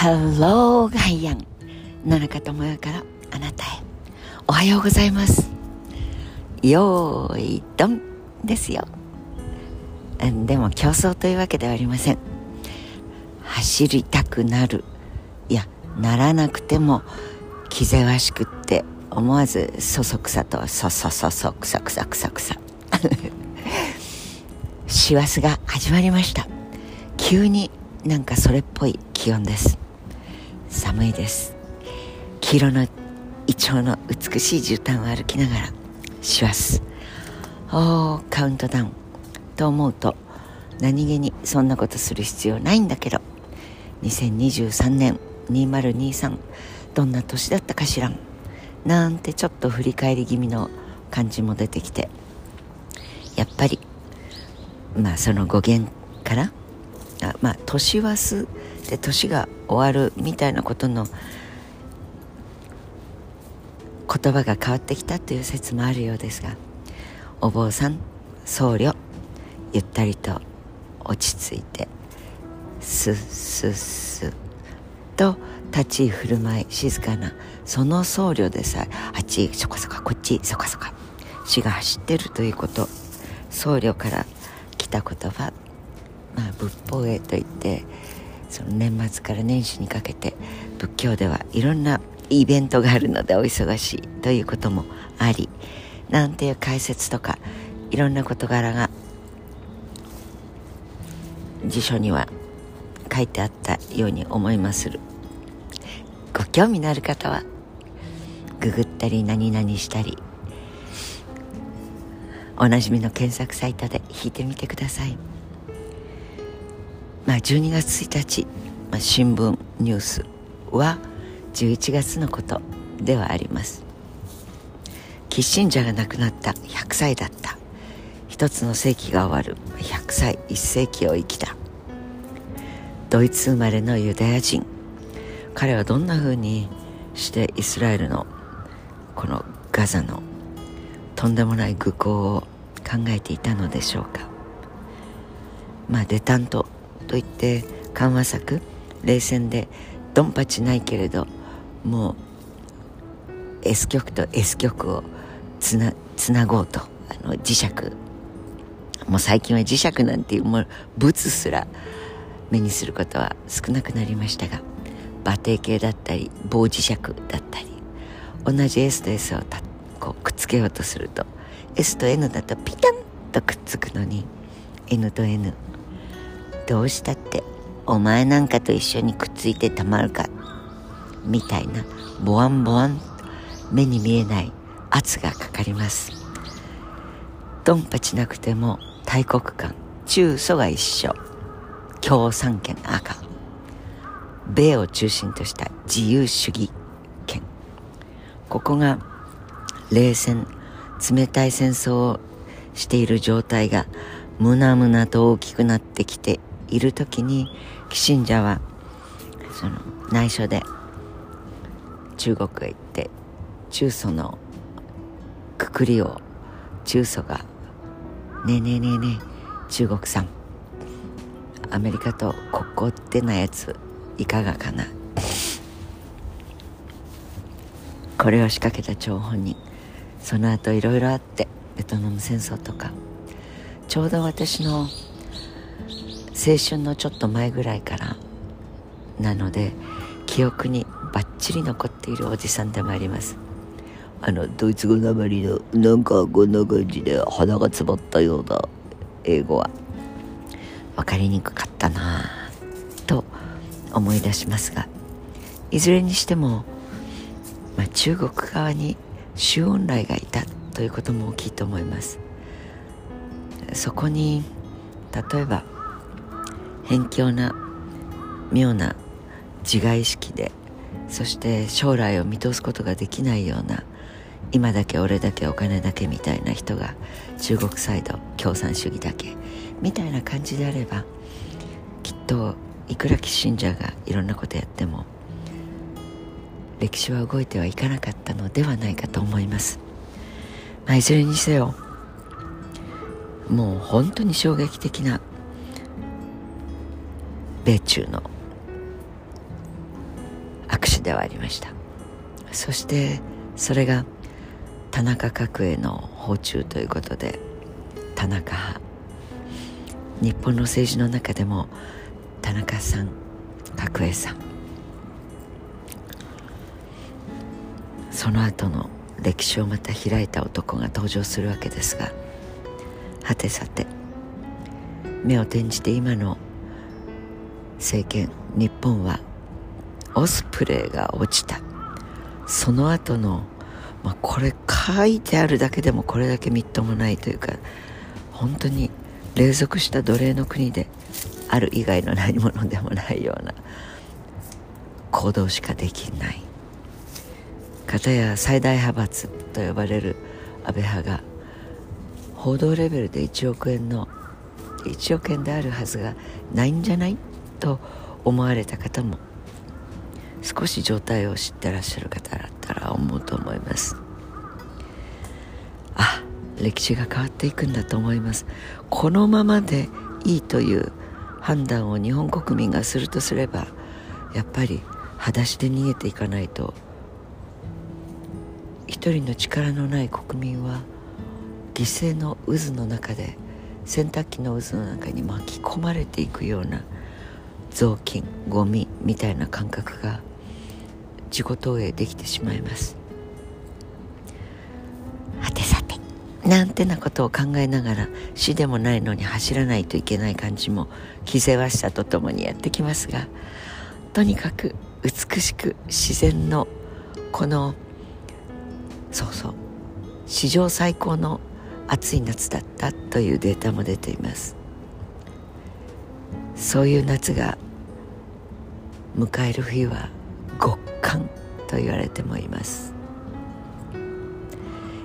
Hello ガイアン野中智代からあなたへ。おはようございます。よーいどんですよ。でも競争というわけではありません。走りたくなる。いやならなくても気ぜわしくって思わずそそくさとそそそそくさくさくさくさ。師走が始まりました。急になんかそれっぽい気温です。寒いです。黄色のイチョウの美しい絨毯を歩きながら師走。おーカウントダウン。と思うと何気にそんなことする必要ないんだけど。2023年2023どんな年だったかしらん。なんてちょっと振り返り気味の感じも出てきて。やっぱりまあその語源から？あまあ年はす忘で年が終わるみたいなことの言葉が変わってきたという説もあるようですがお坊さん僧侶ゆったりと落ち着いてスッスッスと立ち居振る舞い静かなその僧侶でさえあっちそこそここっちそこそこ死が走ってるということ僧侶から来た言葉まあ仏法へといってその年末から年始にかけて仏教ではいろんなイベントがあるのでお忙しいということもありなんていう解説とかいろんな事柄が辞書には書いてあったように思いまする。ご興味のある方はググったり何々したりおなじみの検索サイトで引いてみてください。まあ12月1日、まあ、新聞ニュースは11月のことではあります。キッシンジャーが亡くなった100歳だった。一つの世紀が終わる。100歳1世紀を生きた。ドイツ生まれのユダヤ人。彼はどんな風にしてイスラエルのこのガザのとんでもない愚行を考えていたのでしょうか。まあデタントといって緩和策冷戦でドンパチないけれどもう S 極と S 極をつなつなごうとあの磁石。もう最近は磁石なんていうもう物すら目にすることは少なくなりましたが馬蹄形だったり棒磁石だったり同じ S と S をたこうくっつけようとすると S と N だとピタンとくっつくのに N と N どうしたってお前なんかと一緒にくっついてたまるかみたいなボワンボワン目に見えない圧がかかります。ドンパチなくても大国間中祖が一緒。共産権赤。米を中心とした自由主義権ここが冷戦冷たい戦争をしている状態が胸々と大きくなってきている時にキシンジャはその内緒で中国へ行って中祖のくくりを中祖が「ねえねえねえねえ中国さんアメリカと国交ってなやついかがかな」これを仕掛けた張本人その後いろいろあってベトナム戦争とか。ちょうど私の青春のちょっと前ぐらいからなので記憶にバッチリ残っているおじさんでもあります。あのドイツ語なまりのなんかこんな感じで鼻が詰まったような英語は。分かりにくかったなと思い出しますがいずれにしても、まあ、中国側に周恩来がいたということも大きいと思います。そこに例えば偏境な妙な自我意識でそして将来を見通すことができないような今だけ俺だけお金だけみたいな人が中国サイド共産主義だけみたいな感じであればきっといくらキッシンジャーがいろんなことやっても歴史は動いてはいかなかったのではないかと思います、まあ、いずれにせよもう本当に衝撃的な米中の握手ではありました。そしてそれが田中角栄の訪中ということで田中派。日本の政治の中でも田中さん角栄さん。その後の歴史をまた開いた男が登場するわけですがはてさて目を転じて今の政権日本はオスプレイが落ちた。その後のまあ、これ書いてあるだけでもこれだけみっともないというか本当に隷属した奴隷の国である以外の何者でもないような行動しかできない。片や最大派閥と呼ばれる安倍派が報道レベルで1億円の1億円であるはずがないんじゃない？と思われた方も少し状態を知ってらっしゃる方だったら思うと思います。あ歴史が変わっていくんだと思います。このままでいいという判断を日本国民がするとすればやっぱり裸足で逃げていかないと一人の力のない国民は犠牲の渦の中で洗濯機の渦の中に巻き込まれていくような雑巾ゴミみたいな感覚が自己投影できてしまいます。はてさてなんてなことを考えながら死でもないのに走らないといけない感じも気ぜわしさとともにやってきますがとにかく美しく自然のこのそうそう史上最高の暑い夏だったというデータも出ています。そういう夏が迎える冬は極寒と言われてもいます。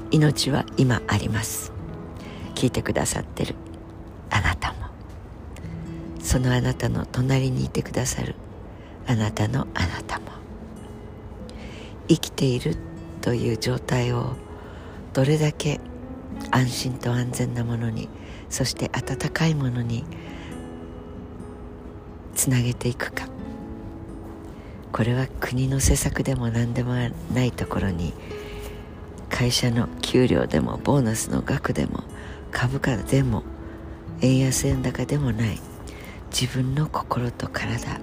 命は今あります。聞いてくださってるあなたも。そのあなたの隣にいてくださるあなたのあなたも。生きているという状態をどれだけ安心と安全なものにそして温かいものにつなげていくか。これは国の施策でも何でもないところに会社の給料でもボーナスの額でも株価でも円安円高でもない自分の心と体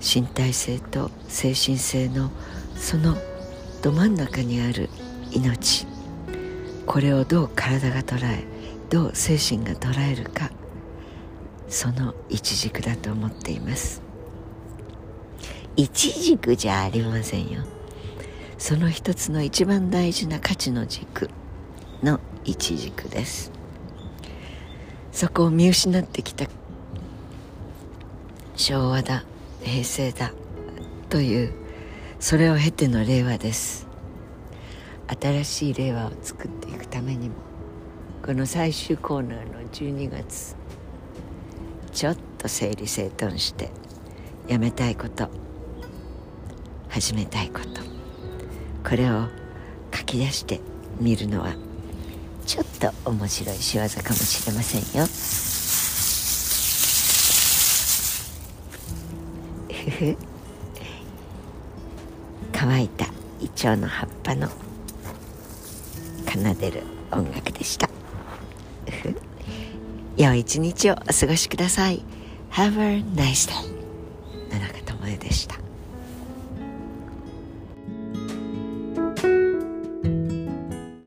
身体性と精神性のそのど真ん中にある命。これをどう体が捉えどう精神が捉えるか。その一軸だと思っています。一軸じゃありませんよ。その一つの一番大事な価値の軸の一軸です。そこを見失ってきた昭和だ平成だというそれを経ての令和です。新しい令和を作っていくためにもこの最終コーナーの12月ちょっと整理整頓してやめたいこと始めたいこと。これを書き出してみるのはちょっと面白い仕業かもしれませんよ。乾いたイチョウの葉っぱの奏でる音楽でした。良い一日をお過ごしください。Have a nice day 野中智恵でした。